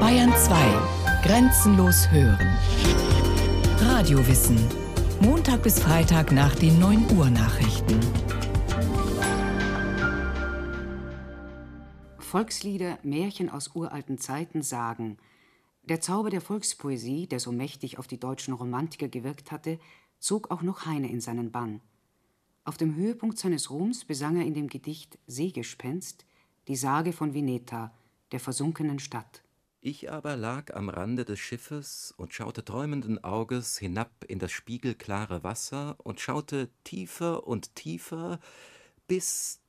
Bayern 2. Grenzenlos hören. Radiowissen. Montag bis Freitag nach den 9 Uhr Nachrichten. Volkslieder, Märchen aus uralten Zeiten sagen, der Zauber der Volkspoesie, der so mächtig auf die deutschen Romantiker gewirkt hatte, zog auch noch Heine in seinen Bann. Auf dem Höhepunkt seines Ruhms besang er in dem Gedicht Seegespenst die Sage von Vineta, der versunkenen Stadt. Ich aber lag am Rande des Schiffes und schaute träumenden Auges hinab in das spiegelklare Wasser und schaute tiefer und tiefer, bis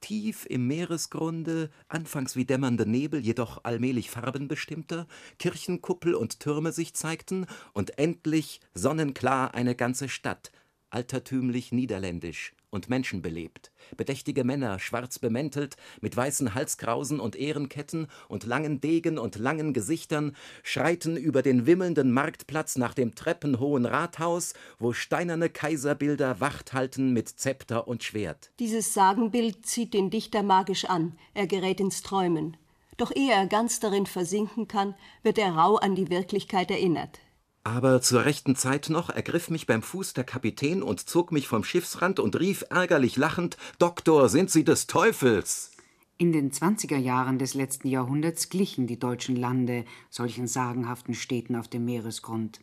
tief im Meeresgrunde, anfangs wie dämmernde Nebel, jedoch allmählich farbenbestimmter, Kirchenkuppel und Türme sich zeigten und endlich sonnenklar eine ganze Stadt, altertümlich niederländisch und menschenbelebt, bedächtige Männer, schwarz bemäntelt, mit weißen Halskrausen und Ehrenketten und langen Degen und langen Gesichtern, schreiten über den wimmelnden Marktplatz nach dem treppenhohen Rathaus, wo steinerne Kaiserbilder Wacht halten mit Zepter und Schwert. Dieses Sagenbild zieht den Dichter magisch an, er gerät ins Träumen. Doch ehe er ganz darin versinken kann, wird er rau an die Wirklichkeit erinnert. Aber zur rechten Zeit noch ergriff mich beim Fuß der Kapitän und zog mich vom Schiffsrand und rief ärgerlich lachend: Doktor, sind Sie des Teufels! In den 20er Jahren des letzten Jahrhunderts glichen die deutschen Lande solchen sagenhaften Städten auf dem Meeresgrund.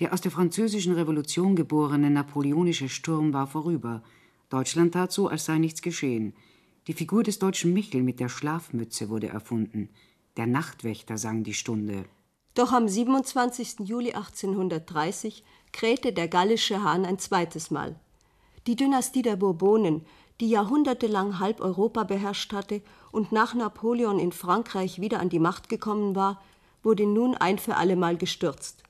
Der aus der Französischen Revolution geborene napoleonische Sturm war vorüber. Deutschland tat so, als sei nichts geschehen. Die Figur des deutschen Michel mit der Schlafmütze wurde erfunden. Der Nachtwächter sang die Stunde. Doch am 27. Juli 1830 krähte der gallische Hahn ein zweites Mal. Die Dynastie der Bourbonen, die jahrhundertelang halb Europa beherrscht hatte und nach Napoleon in Frankreich wieder an die Macht gekommen war, wurde nun ein für allemal gestürzt.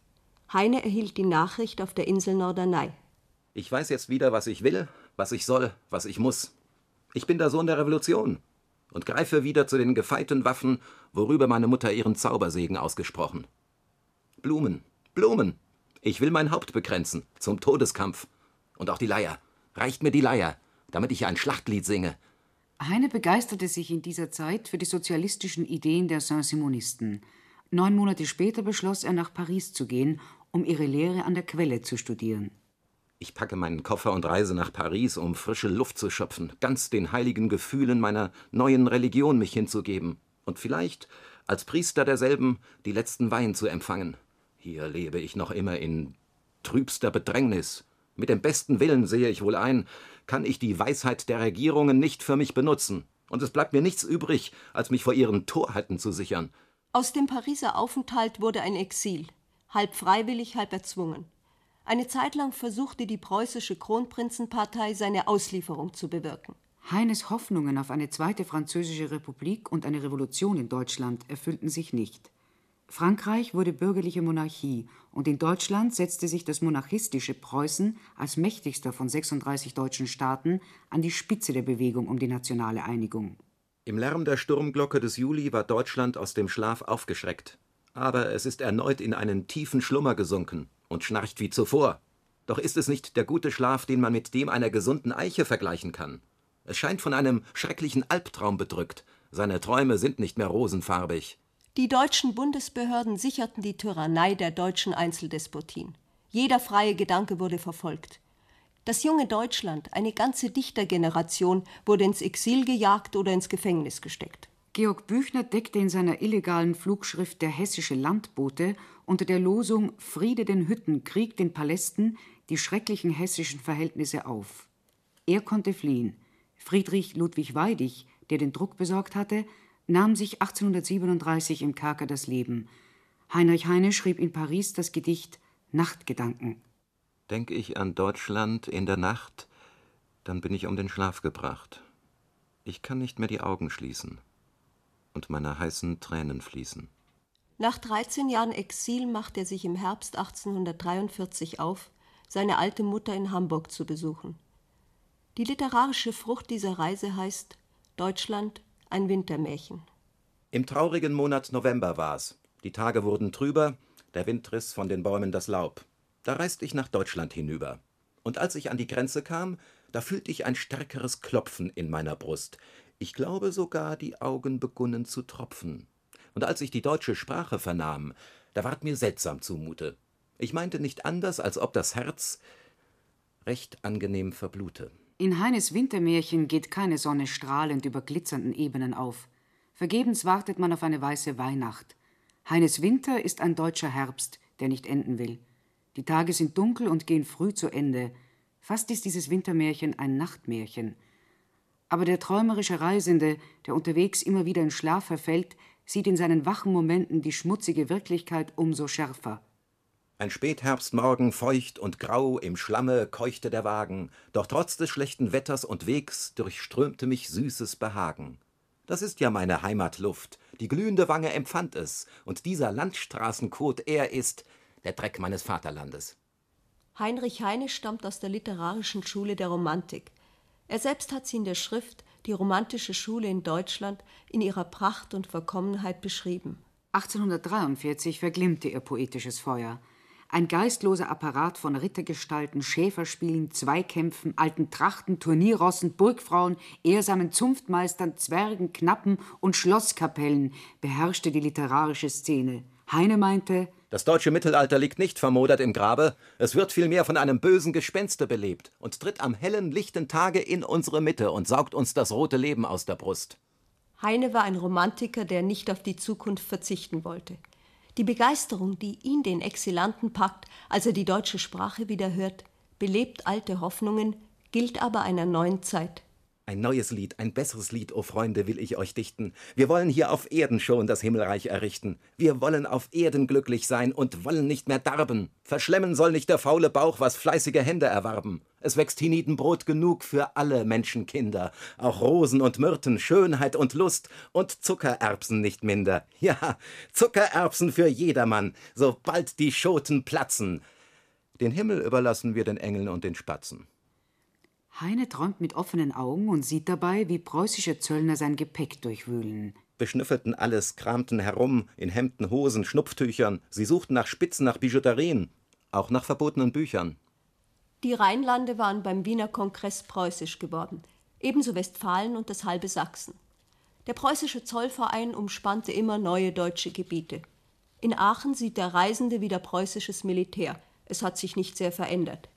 Heine erhielt die Nachricht auf der Insel Norderney. Ich weiß jetzt wieder, was ich will, was ich soll, was ich muss. Ich bin der Sohn der Revolution und greife wieder zu den gefeiten Waffen, worüber meine Mutter ihren Zaubersegen ausgesprochen. Blumen, Blumen. Ich will mein Haupt bekränzen zum Todeskampf. Und auch die Leier. Reicht mir die Leier, damit ich ein Schlachtlied singe. Heine begeisterte sich in dieser Zeit für die sozialistischen Ideen der Saint-Simonisten. Neun Monate später beschloss er, nach Paris zu gehen, um ihre Lehre an der Quelle zu studieren. Ich packe meinen Koffer und reise nach Paris, um frische Luft zu schöpfen, ganz den heiligen Gefühlen meiner neuen Religion mich hinzugeben und vielleicht als Priester derselben die letzten Weihen zu empfangen. Hier lebe ich noch immer in trübster Bedrängnis. Mit dem besten Willen sehe ich wohl ein, kann ich die Weisheit der Regierungen nicht für mich benutzen. Und es bleibt mir nichts übrig, als mich vor ihren Torheiten zu sichern. Aus dem Pariser Aufenthalt wurde ein Exil, halb freiwillig, halb erzwungen. Eine Zeit lang versuchte die preußische Kronprinzenpartei, seine Auslieferung zu bewirken. Heines Hoffnungen auf eine zweite französische Republik und eine Revolution in Deutschland erfüllten sich nicht. Frankreich wurde bürgerliche Monarchie und in Deutschland setzte sich das monarchistische Preußen als mächtigster von 36 deutschen Staaten an die Spitze der Bewegung um die nationale Einigung. Im Lärm der Sturmglocke des Juli war Deutschland aus dem Schlaf aufgeschreckt. Aber es ist erneut in einen tiefen Schlummer gesunken und schnarcht wie zuvor. Doch ist es nicht der gute Schlaf, den man mit dem einer gesunden Eiche vergleichen kann. Es scheint von einem schrecklichen Albtraum bedrückt. Seine Träume sind nicht mehr rosenfarbig. Die deutschen Bundesbehörden sicherten die Tyrannei der deutschen Einzeldespotien. Jeder freie Gedanke wurde verfolgt. Das junge Deutschland, eine ganze Dichtergeneration, wurde ins Exil gejagt oder ins Gefängnis gesteckt. Georg Büchner deckte in seiner illegalen Flugschrift Der hessische Landbote unter der Losung Friede den Hütten, Krieg den Palästen die schrecklichen hessischen Verhältnisse auf. Er konnte fliehen. Friedrich Ludwig Weidig, der den Druck besorgt hatte, nahm sich 1837 im Kerker das Leben. Heinrich Heine schrieb in Paris das Gedicht Nachtgedanken. Denke ich an Deutschland in der Nacht, dann bin ich um den Schlaf gebracht. Ich kann nicht mehr die Augen schließen und meine heißen Tränen fließen. Nach 13 Jahren Exil macht er sich im Herbst 1843 auf, seine alte Mutter in Hamburg zu besuchen. Die literarische Frucht dieser Reise heißt Deutschland, ein Wintermärchen. Im traurigen Monat November war's. Die Tage wurden trüber, der Wind riss von den Bäumen das Laub. Da reiste ich nach Deutschland hinüber. Und als ich an die Grenze kam, da fühlte ich ein stärkeres Klopfen in meiner Brust. Ich glaube sogar, die Augen begunnen zu tropfen. Und als ich die deutsche Sprache vernahm, da ward mir seltsam zumute. Ich meinte nicht anders, als ob das Herz recht angenehm verblute. In Heines Wintermärchen geht keine Sonne strahlend über glitzernden Ebenen auf. Vergebens wartet man auf eine weiße Weihnacht. Heines Winter ist ein deutscher Herbst, der nicht enden will. Die Tage sind dunkel und gehen früh zu Ende. Fast ist dieses Wintermärchen ein Nachtmärchen. Aber der träumerische Reisende, der unterwegs immer wieder in Schlaf verfällt, sieht in seinen wachen Momenten die schmutzige Wirklichkeit umso schärfer. Ein Spätherbstmorgen feucht und grau im Schlamme keuchte der Wagen, doch trotz des schlechten Wetters und Wegs durchströmte mich süßes Behagen. Das ist ja meine Heimatluft, die glühende Wange empfand es, und dieser Landstraßenkot, er ist der Dreck meines Vaterlandes. Heinrich Heine stammt aus der literarischen Schule der Romantik. Er selbst hat sie in der Schrift Die romantische Schule in Deutschland in ihrer Pracht und Verkommenheit beschrieben. 1843 verglimmte ihr poetisches Feuer. Ein geistloser Apparat von Rittergestalten, Schäferspielen, Zweikämpfen, alten Trachten, Turnierrossen, Burgfrauen, ehrsamen Zunftmeistern, Zwergen, Knappen und Schlosskapellen beherrschte die literarische Szene. Heine meinte, das deutsche Mittelalter liegt nicht vermodert im Grabe, es wird vielmehr von einem bösen Gespenste belebt und tritt am hellen, lichten Tage in unsere Mitte und saugt uns das rote Leben aus der Brust. Heine war ein Romantiker, der nicht auf die Zukunft verzichten wollte. Die Begeisterung, die ihn den Exilanten packt, als er die deutsche Sprache wieder hört, belebt alte Hoffnungen, gilt aber einer neuen Zeit. Ein neues Lied, ein besseres Lied, o oh Freunde, will ich euch dichten. Wir wollen hier auf Erden schon das Himmelreich errichten. Wir wollen auf Erden glücklich sein und wollen nicht mehr darben. Verschlemmen soll nicht der faule Bauch, was fleißige Hände erwarben. Es wächst hienieden Brot genug für alle Menschenkinder. Auch Rosen und Myrten, Schönheit und Lust und Zuckererbsen nicht minder. Ja, Zuckererbsen für jedermann, sobald die Schoten platzen. Den Himmel überlassen wir den Engeln und den Spatzen. Heine träumt mit offenen Augen und sieht dabei, wie preußische Zöllner sein Gepäck durchwühlen. Beschnüffelten alles, kramten herum, in Hemden, Hosen, Schnupftüchern. Sie suchten nach Spitzen, nach Bijouterien, auch nach verbotenen Büchern. Die Rheinlande waren beim Wiener Kongress preußisch geworden, ebenso Westfalen und das halbe Sachsen. Der preußische Zollverein umspannte immer neue deutsche Gebiete. In Aachen sieht der Reisende wieder preußisches Militär. Es hat sich nicht sehr verändert.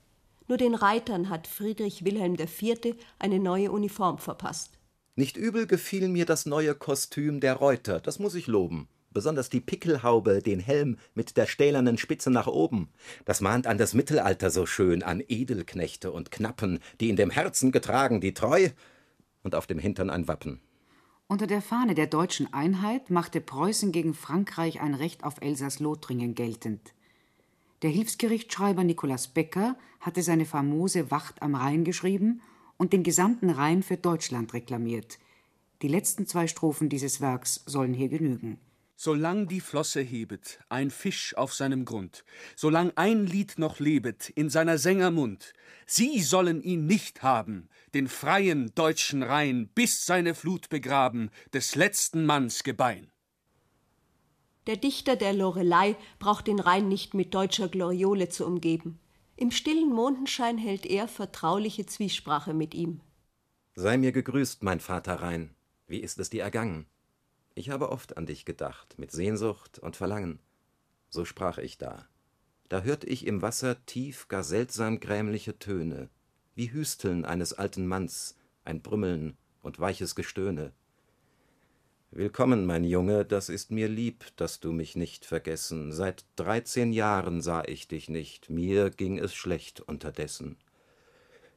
Nur den Reitern hat Friedrich Wilhelm IV. eine neue Uniform verpasst. Nicht übel gefiel mir das neue Kostüm der Reuter, das muss ich loben. Besonders die Pickelhaube, den Helm mit der stählernen Spitze nach oben. Das mahnt an das Mittelalter so schön, an Edelknechte und Knappen, die in dem Herzen getragen die Treu und auf dem Hintern ein Wappen. Unter der Fahne der deutschen Einheit machte Preußen gegen Frankreich ein Recht auf Elsass-Lothringen geltend. Der Hilfsgerichtsschreiber Nikolaus Becker hatte seine famose Wacht am Rhein geschrieben und den gesamten Rhein für Deutschland reklamiert. Die letzten zwei Strophen dieses Werks sollen hier genügen. Solang die Flosse hebet, ein Fisch auf seinem Grund, solang ein Lied noch lebet in seiner Sänger Mund, sie sollen ihn nicht haben, den freien deutschen Rhein, bis seine Flut begraben, des letzten Manns Gebein. Der Dichter der Lorelei braucht den Rhein nicht mit deutscher Gloriole zu umgeben. Im stillen Mondenschein hält er vertrauliche Zwiesprache mit ihm. Sei mir gegrüßt, mein Vater Rhein. Wie ist es dir ergangen? Ich habe oft an dich gedacht, mit Sehnsucht und Verlangen. So sprach ich da. Da hört ich im Wasser tief gar seltsam grämliche Töne, wie Hüsteln eines alten Manns, ein Brümmeln und weiches Gestöhne. Willkommen, mein Junge, das ist mir lieb, dass du mich nicht vergessen. Seit dreizehn Jahren sah ich dich nicht, mir ging es schlecht unterdessen.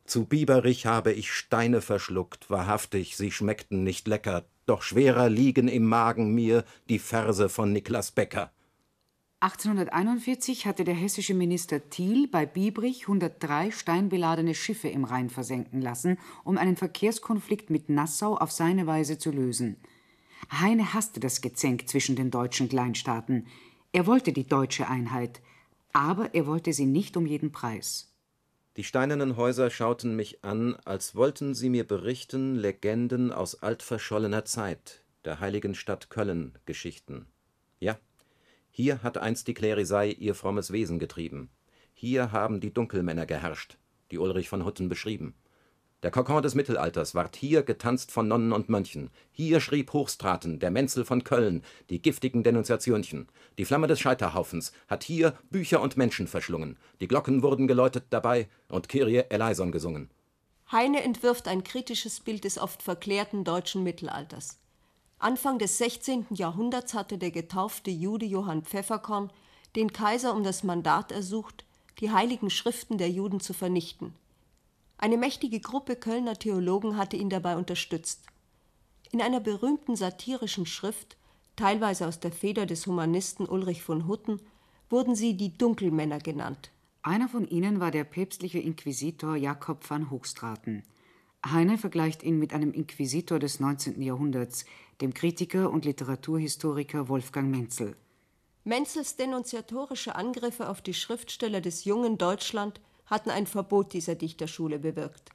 Zu Biberich habe ich Steine verschluckt, wahrhaftig, sie schmeckten nicht lecker, doch schwerer liegen im Magen mir die Verse von Niklas Becker. 1841 hatte der hessische Minister Thiel bei Biebrich 103 steinbeladene Schiffe im Rhein versenken lassen, um einen Verkehrskonflikt mit Nassau auf seine Weise zu lösen. Heine hasste das Gezänk zwischen den deutschen Kleinstaaten. Er wollte die deutsche Einheit, aber er wollte sie nicht um jeden Preis. Die steinernen Häuser schauten mich an, als wollten sie mir berichten Legenden aus altverschollener Zeit, der heiligen Stadt Köln Geschichten. Ja, hier hat einst die Klerisei ihr frommes Wesen getrieben. Hier haben die Dunkelmänner geherrscht, die Ulrich von Hutten beschrieben. Der Kokon des Mittelalters ward hier getanzt von Nonnen und Mönchen. Hier schrieb Hochstraten, der Menzel von Köln, die giftigen Denunziationchen. Die Flamme des Scheiterhaufens hat hier Bücher und Menschen verschlungen. Die Glocken wurden geläutet dabei und Kyrie eleison gesungen. Heine entwirft ein kritisches Bild des oft verklärten deutschen Mittelalters. Anfang des 16. Jahrhunderts hatte der getaufte Jude Johann Pfefferkorn den Kaiser um das Mandat ersucht, die heiligen Schriften der Juden zu vernichten. Eine mächtige Gruppe Kölner Theologen hatte ihn dabei unterstützt. In einer berühmten satirischen Schrift, teilweise aus der Feder des Humanisten Ulrich von Hutten, wurden sie die Dunkelmänner genannt. Einer von ihnen war der päpstliche Inquisitor Jakob van Hoogstraten. Heine vergleicht ihn mit einem Inquisitor des 19. Jahrhunderts, dem Kritiker und Literaturhistoriker Wolfgang Menzel. Menzels denunziatorische Angriffe auf die Schriftsteller des jungen Deutschland hatten ein Verbot dieser Dichterschule bewirkt.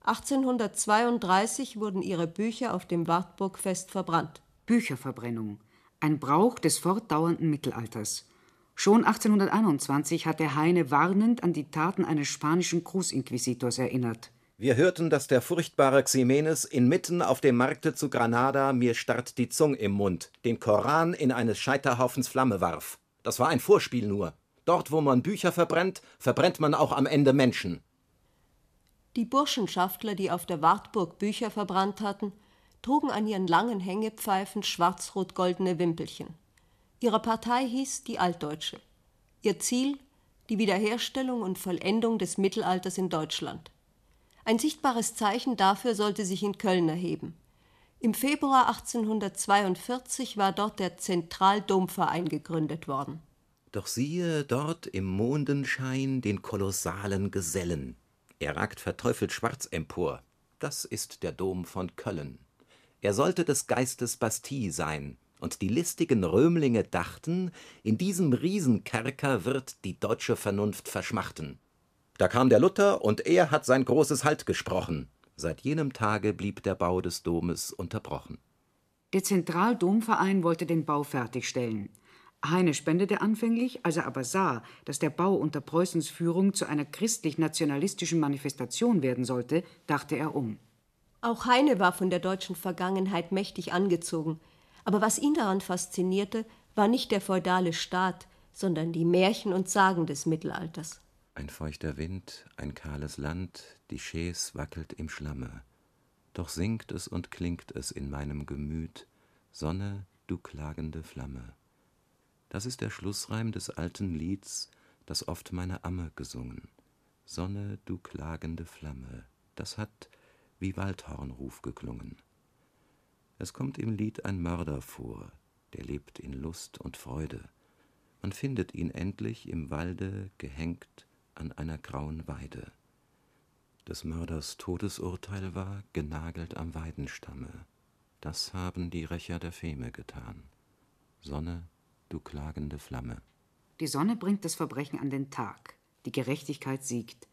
1832 wurden ihre Bücher auf dem Wartburgfest verbrannt. Bücherverbrennung, ein Brauch des fortdauernden Mittelalters. Schon 1821 hat der Heine warnend an die Taten eines spanischen Großinquisitors erinnert. Wir hörten, dass der furchtbare Ximenes inmitten auf dem Markte zu Granada mir starrt die Zung im Mund, den Koran in eines Scheiterhaufens Flamme warf. Das war ein Vorspiel nur. Dort, wo man Bücher verbrennt, verbrennt man auch am Ende Menschen. Die Burschenschaftler, die auf der Wartburg Bücher verbrannt hatten, trugen an ihren langen Hängepfeifen schwarz-rot-goldene Wimpelchen. Ihre Partei hieß die Altdeutsche. Ihr Ziel die Wiederherstellung und Vollendung des Mittelalters in Deutschland. Ein sichtbares Zeichen dafür sollte sich in Köln erheben. Im Februar 1842 war dort der Zentraldomverein gegründet worden. Doch siehe dort im Mondenschein den kolossalen Gesellen. Er ragt verteufelt schwarz empor. Das ist der Dom von Köln. Er sollte des Geistes Bastille sein, und die listigen Römlinge dachten, in diesem Riesenkerker wird die deutsche Vernunft verschmachten. Da kam der Luther, und er hat sein großes Halt gesprochen. Seit jenem Tage blieb der Bau des Domes unterbrochen. Der Zentraldomverein wollte den Bau fertigstellen. Heine spendete anfänglich, als er aber sah, dass der Bau unter Preußens Führung zu einer christlich-nationalistischen Manifestation werden sollte, dachte er um. Auch Heine war von der deutschen Vergangenheit mächtig angezogen. Aber was ihn daran faszinierte, war nicht der feudale Staat, sondern die Märchen und Sagen des Mittelalters. Ein feuchter Wind, ein kahles Land, die Chaise wackelt im Schlamme. Doch singt es und klingt es in meinem Gemüt, Sonne, du klagende Flamme. Das ist der Schlussreim des alten Lieds, das oft meine Amme gesungen. Sonne, du klagende Flamme, das hat wie Waldhornruf geklungen. Es kommt im Lied ein Mörder vor, der lebt in Lust und Freude. Man findet ihn endlich im Walde gehängt an einer grauen Weide. Des Mörders Todesurteil war genagelt am Weidenstamme. Das haben die Rächer der Feme getan. Sonne, du klagende Flamme. Die Sonne bringt das Verbrechen an den Tag. Die Gerechtigkeit siegt.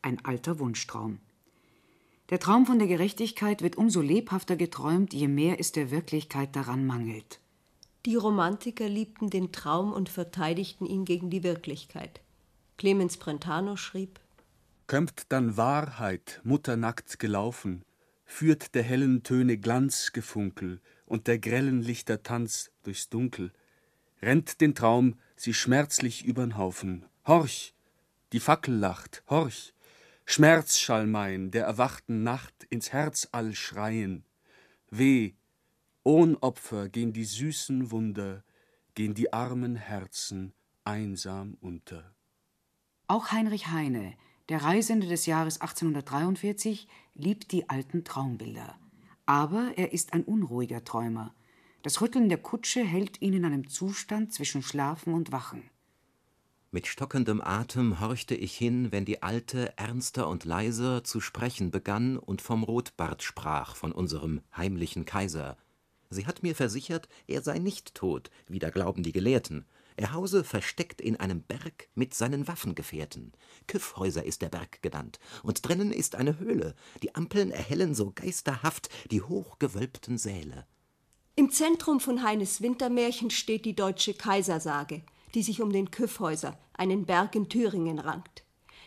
Ein alter Wunschtraum. Der Traum von der Gerechtigkeit wird umso lebhafter geträumt, je mehr es der Wirklichkeit daran mangelt. Die Romantiker liebten den Traum und verteidigten ihn gegen die Wirklichkeit. Clemens Brentano schrieb: Kömmt dann Wahrheit mutternackt gelaufen, führt der hellen Töne Glanzgefunkel und der grellen Lichter Tanz durchs Dunkel, rennt den Traum sie schmerzlich übern Haufen. Horch, die Fackel lacht, horch, Schmerzschall mein der erwachten Nacht ins Herz all schreien. Weh, ohn Opfer gehen die süßen Wunder, gehen die armen Herzen einsam unter. Auch Heinrich Heine, der Reisende des Jahres 1843, liebt die alten Traumbilder. Aber er ist ein unruhiger Träumer. Das Rütteln der Kutsche hält ihn in einem Zustand zwischen Schlafen und Wachen. Mit stockendem Atem horchte ich hin, wenn die Alte ernster und leiser zu sprechen begann und vom Rotbart sprach, von unserem heimlichen Kaiser. Sie hat mir versichert, er sei nicht tot, wie da glauben die Gelehrten. Er hause versteckt in einem Berg mit seinen Waffengefährten. Küffhäuser ist der Berg genannt, und drinnen ist eine Höhle. Die Ampeln erhellen so geisterhaft die hochgewölbten Säle. Im Zentrum von Heines Wintermärchen steht die deutsche Kaisersage, die sich um den Küffhäuser, einen Berg in Thüringen, rankt.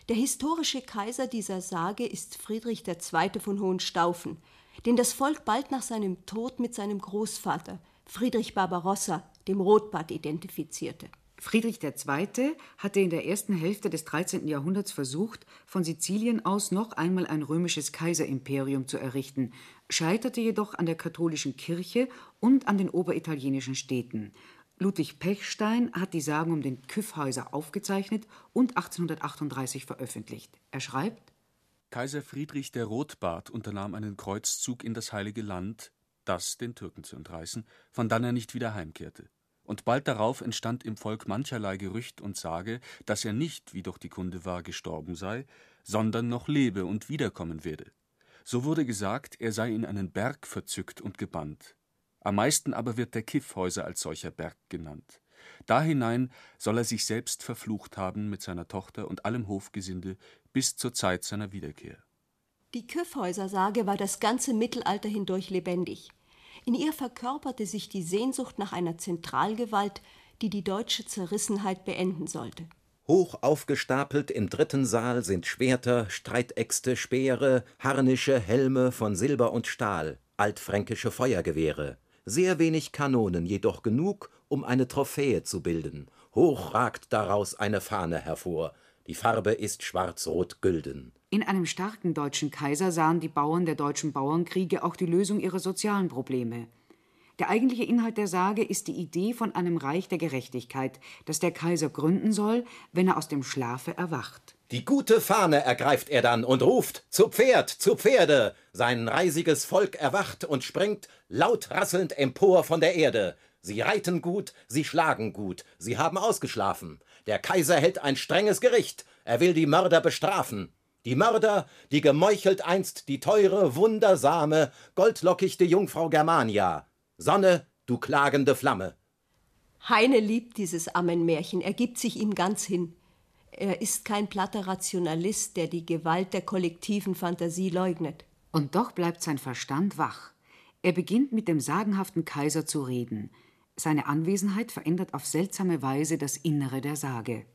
Der historische Kaiser dieser Sage ist Friedrich II. von Hohenstaufen, den das Volk bald nach seinem Tod mit seinem Großvater, Friedrich Barbarossa, dem Rotbart, identifizierte. Friedrich II. hatte in der ersten Hälfte des 13. Jahrhunderts versucht, von Sizilien aus noch einmal ein römisches Kaiserimperium zu errichten, scheiterte jedoch an der katholischen Kirche und an den oberitalienischen Städten. Ludwig Pechstein hat die Sagen um den Kyffhäuser aufgezeichnet und 1838 veröffentlicht. Er schreibt: Kaiser Friedrich der Rotbart unternahm einen Kreuzzug in das Heilige Land, das den Türken zu entreißen, von dann er nicht wieder heimkehrte und bald darauf entstand im Volk mancherlei Gerücht und Sage, dass er nicht, wie doch die Kunde war, gestorben sei, sondern noch lebe und wiederkommen werde. So wurde gesagt, er sei in einen Berg verzückt und gebannt. Am meisten aber wird der Kiffhäuser als solcher Berg genannt. Dahinein soll er sich selbst verflucht haben mit seiner Tochter und allem Hofgesinde bis zur Zeit seiner Wiederkehr. Die Kiffhäuser-Sage war das ganze Mittelalter hindurch lebendig. In ihr verkörperte sich die Sehnsucht nach einer Zentralgewalt, die die deutsche Zerrissenheit beenden sollte. Hoch aufgestapelt im dritten Saal sind Schwerter, Streitäxte, Speere, Harnische, Helme von Silber und Stahl, altfränkische Feuergewehre. Sehr wenig Kanonen, jedoch genug, um eine Trophäe zu bilden. Hoch ragt daraus eine Fahne hervor. Die Farbe ist schwarz-rot-gülden. In einem starken deutschen Kaiser sahen die Bauern der deutschen Bauernkriege auch die Lösung ihrer sozialen Probleme. Der eigentliche Inhalt der Sage ist die Idee von einem Reich der Gerechtigkeit, das der Kaiser gründen soll, wenn er aus dem Schlafe erwacht. Die gute Fahne ergreift er dann und ruft: Zu Pferd, zu Pferde! Sein reisiges Volk erwacht und springt laut rasselnd empor von der Erde. Sie reiten gut, sie schlagen gut, sie haben ausgeschlafen. Der Kaiser hält ein strenges Gericht, er will die Mörder bestrafen. Die Mörder, die gemeuchelt einst die teure, wundersame, goldlockichte Jungfrau Germania. Sonne, du klagende Flamme. Heine liebt dieses Ammenmärchen, er gibt sich ihm ganz hin. Er ist kein platter Rationalist, der die Gewalt der kollektiven Fantasie leugnet. Und doch bleibt sein Verstand wach. Er beginnt mit dem sagenhaften Kaiser zu reden. Seine Anwesenheit verändert auf seltsame Weise das Innere der Sage.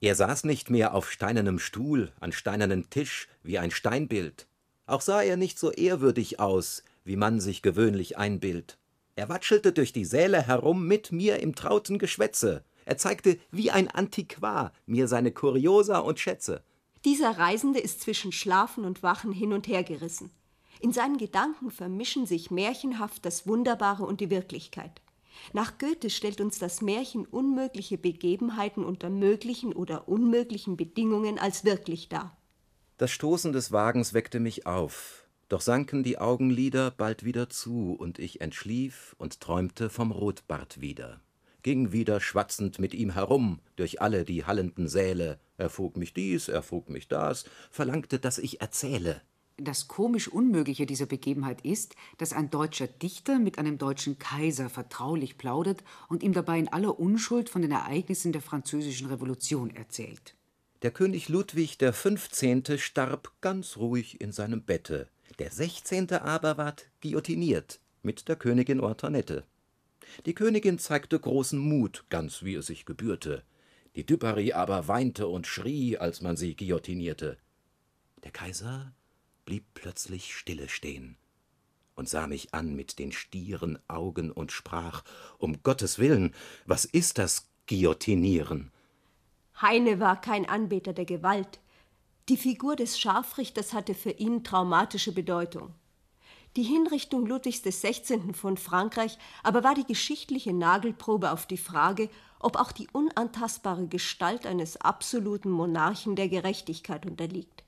Er saß nicht mehr auf steinernem Stuhl, an steinernem Tisch, wie ein Steinbild. Auch sah er nicht so ehrwürdig aus, wie man sich gewöhnlich einbildt. Er watschelte durch die Säle herum mit mir im trauten Geschwätze. Er zeigte wie ein Antiquar mir seine Kuriosa und Schätze. Dieser Reisende ist zwischen Schlafen und Wachen hin und her gerissen. In seinen Gedanken vermischen sich märchenhaft das Wunderbare und die Wirklichkeit. Nach Goethe stellt uns das Märchen unmögliche Begebenheiten unter möglichen oder unmöglichen Bedingungen als wirklich dar. Das Stoßen des Wagens weckte mich auf, doch sanken die Augenlider bald wieder zu, und ich entschlief und träumte vom Rotbart wieder, ging wieder schwatzend mit ihm herum durch alle die hallenden Säle, er frug mich dies, er frug mich das, verlangte, dass ich erzähle. Das komisch Unmögliche dieser Begebenheit ist, dass ein deutscher Dichter mit einem deutschen Kaiser vertraulich plaudert und ihm dabei in aller Unschuld von den Ereignissen der Französischen Revolution erzählt. Der König Ludwig der 15. starb ganz ruhig in seinem Bette. Der 16. aber ward guillotiniert mit der Königin Ortonette. Die Königin zeigte großen Mut, ganz wie es sich gebührte. Die Dubarry aber weinte und schrie, als man sie guillotinierte. Der Kaiser blieb plötzlich stille stehen und sah mich an mit den stieren Augen und sprach: Um Gottes Willen, was ist das Guillotinieren? Heine war kein Anbeter der Gewalt. Die Figur des Scharfrichters hatte für ihn traumatische Bedeutung. Die Hinrichtung Ludwigs XVI. von Frankreich aber war die geschichtliche Nagelprobe auf die Frage, ob auch die unantastbare Gestalt eines absoluten Monarchen der Gerechtigkeit unterliegt.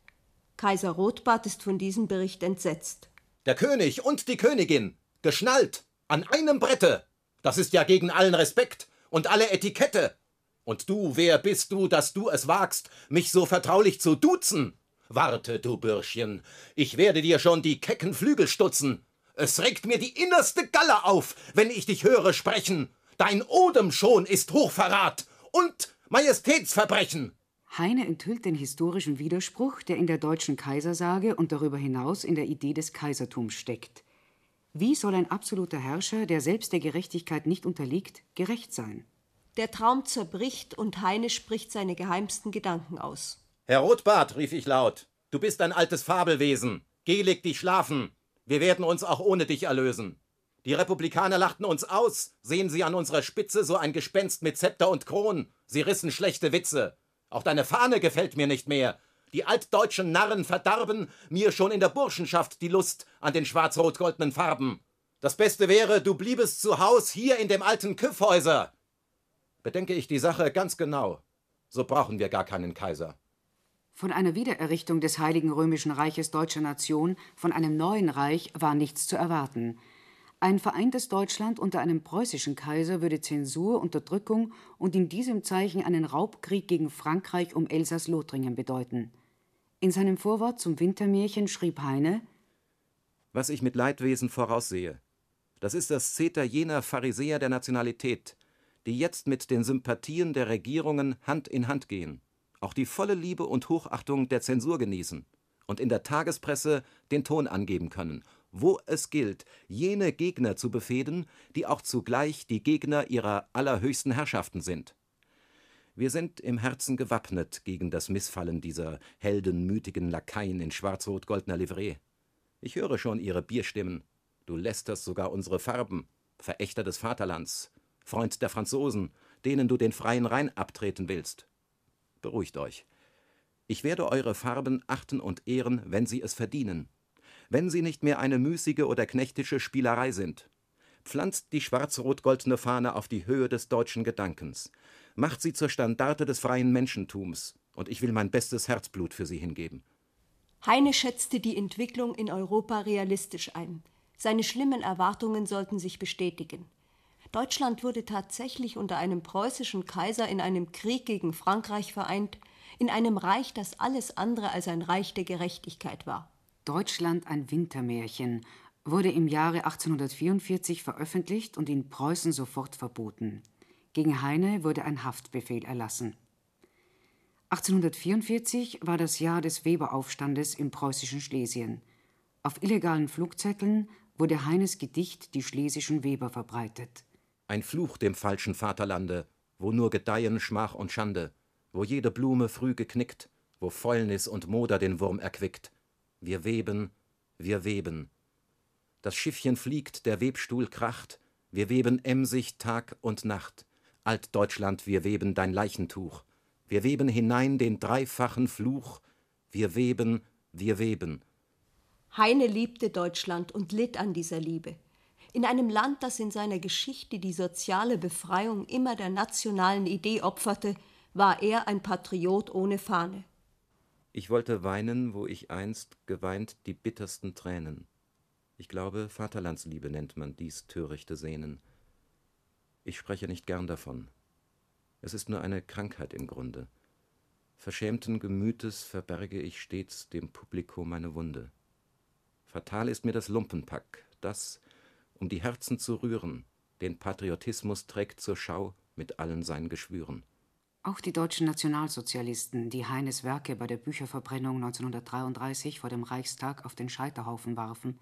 Kaiser Rotbart ist von diesem Bericht entsetzt. Der König und die Königin, geschnallt, an einem Brette. Das ist ja gegen allen Respekt und alle Etikette. Und du, wer bist du, dass du es wagst, mich so vertraulich zu duzen? Warte, du Bürschchen, ich werde dir schon die kecken Flügel stutzen. Es regt mir die innerste Galle auf, wenn ich dich höre sprechen. Dein Odem schon ist Hochverrat und Majestätsverbrechen. Heine enthüllt den historischen Widerspruch, der in der deutschen Kaisersage und darüber hinaus in der Idee des Kaisertums steckt. Wie soll ein absoluter Herrscher, der selbst der Gerechtigkeit nicht unterliegt, gerecht sein? Der Traum zerbricht und Heine spricht seine geheimsten Gedanken aus. Herr Rotbart, rief ich laut, du bist ein altes Fabelwesen. Geh, leg dich schlafen. Wir werden uns auch ohne dich erlösen. Die Republikaner lachten uns aus. Sehen Sie an unserer Spitze so ein Gespenst mit Zepter und Kron. Sie rissen schlechte Witze. Auch deine Fahne gefällt mir nicht mehr. Die altdeutschen Narren verdarben mir schon in der Burschenschaft die Lust an den schwarz-rot-goldenen Farben. Das Beste wäre, du bliebest zu Haus hier in dem alten Küffhäuser. Bedenke ich die Sache ganz genau, so brauchen wir gar keinen Kaiser. Von einer Wiedererrichtung des Heiligen Römischen Reiches deutscher Nation, von einem neuen Reich, war nichts zu erwarten. Ein vereintes Deutschland unter einem preußischen Kaiser würde Zensur, Unterdrückung und in diesem Zeichen einen Raubkrieg gegen Frankreich um Elsass-Lothringen bedeuten. In seinem Vorwort zum Wintermärchen schrieb Heine: Was ich mit Leidwesen voraussehe, das ist das Zeter jener Pharisäer der Nationalität, die jetzt mit den Sympathien der Regierungen Hand in Hand gehen, auch die volle Liebe und Hochachtung der Zensur genießen und in der Tagespresse den Ton angeben können wo es gilt, jene Gegner zu befehden, die auch zugleich die Gegner ihrer allerhöchsten Herrschaften sind. Wir sind im Herzen gewappnet gegen das Missfallen dieser heldenmütigen Lakaien in schwarz-rot-goldner Livree. Ich höre schon ihre Bierstimmen. Du lästerst sogar unsere Farben, Verächter des Vaterlands, Freund der Franzosen, denen du den freien Rhein abtreten willst. Beruhigt euch. Ich werde eure Farben achten und ehren, wenn sie es verdienen wenn sie nicht mehr eine müßige oder knechtische Spielerei sind. Pflanzt die schwarz-rot-goldene Fahne auf die Höhe des deutschen Gedankens. Macht sie zur Standarte des freien Menschentums. Und ich will mein bestes Herzblut für sie hingeben. Heine schätzte die Entwicklung in Europa realistisch ein. Seine schlimmen Erwartungen sollten sich bestätigen. Deutschland wurde tatsächlich unter einem preußischen Kaiser in einem Krieg gegen Frankreich vereint, in einem Reich, das alles andere als ein Reich der Gerechtigkeit war. Deutschland ein Wintermärchen wurde im Jahre 1844 veröffentlicht und in Preußen sofort verboten. Gegen Heine wurde ein Haftbefehl erlassen. 1844 war das Jahr des Weberaufstandes im preußischen Schlesien. Auf illegalen Flugzetteln wurde Heines Gedicht Die schlesischen Weber verbreitet. Ein Fluch dem falschen Vaterlande, wo nur gedeihen Schmach und Schande, wo jede Blume früh geknickt, wo Fäulnis und Moder den Wurm erquickt, wir weben, wir weben. Das Schiffchen fliegt, der Webstuhl kracht, wir weben emsig Tag und Nacht. Altdeutschland, wir weben dein Leichentuch. Wir weben hinein den dreifachen Fluch. Wir weben, wir weben. Heine liebte Deutschland und litt an dieser Liebe. In einem Land, das in seiner Geschichte die soziale Befreiung immer der nationalen Idee opferte, war er ein Patriot ohne Fahne. Ich wollte weinen, wo ich einst geweint die bittersten Tränen. Ich glaube, Vaterlandsliebe nennt man dies törichte Sehnen. Ich spreche nicht gern davon. Es ist nur eine Krankheit im Grunde. Verschämten Gemütes verberge ich stets dem Publikum meine Wunde. Fatal ist mir das Lumpenpack, das, um die Herzen zu rühren, den Patriotismus trägt zur Schau mit allen seinen Geschwüren. Auch die deutschen Nationalsozialisten, die Heines Werke bei der Bücherverbrennung 1933 vor dem Reichstag auf den Scheiterhaufen warfen,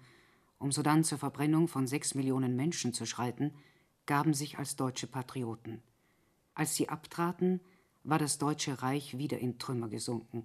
um sodann zur Verbrennung von sechs Millionen Menschen zu schreiten, gaben sich als deutsche Patrioten. Als sie abtraten, war das Deutsche Reich wieder in Trümmer gesunken.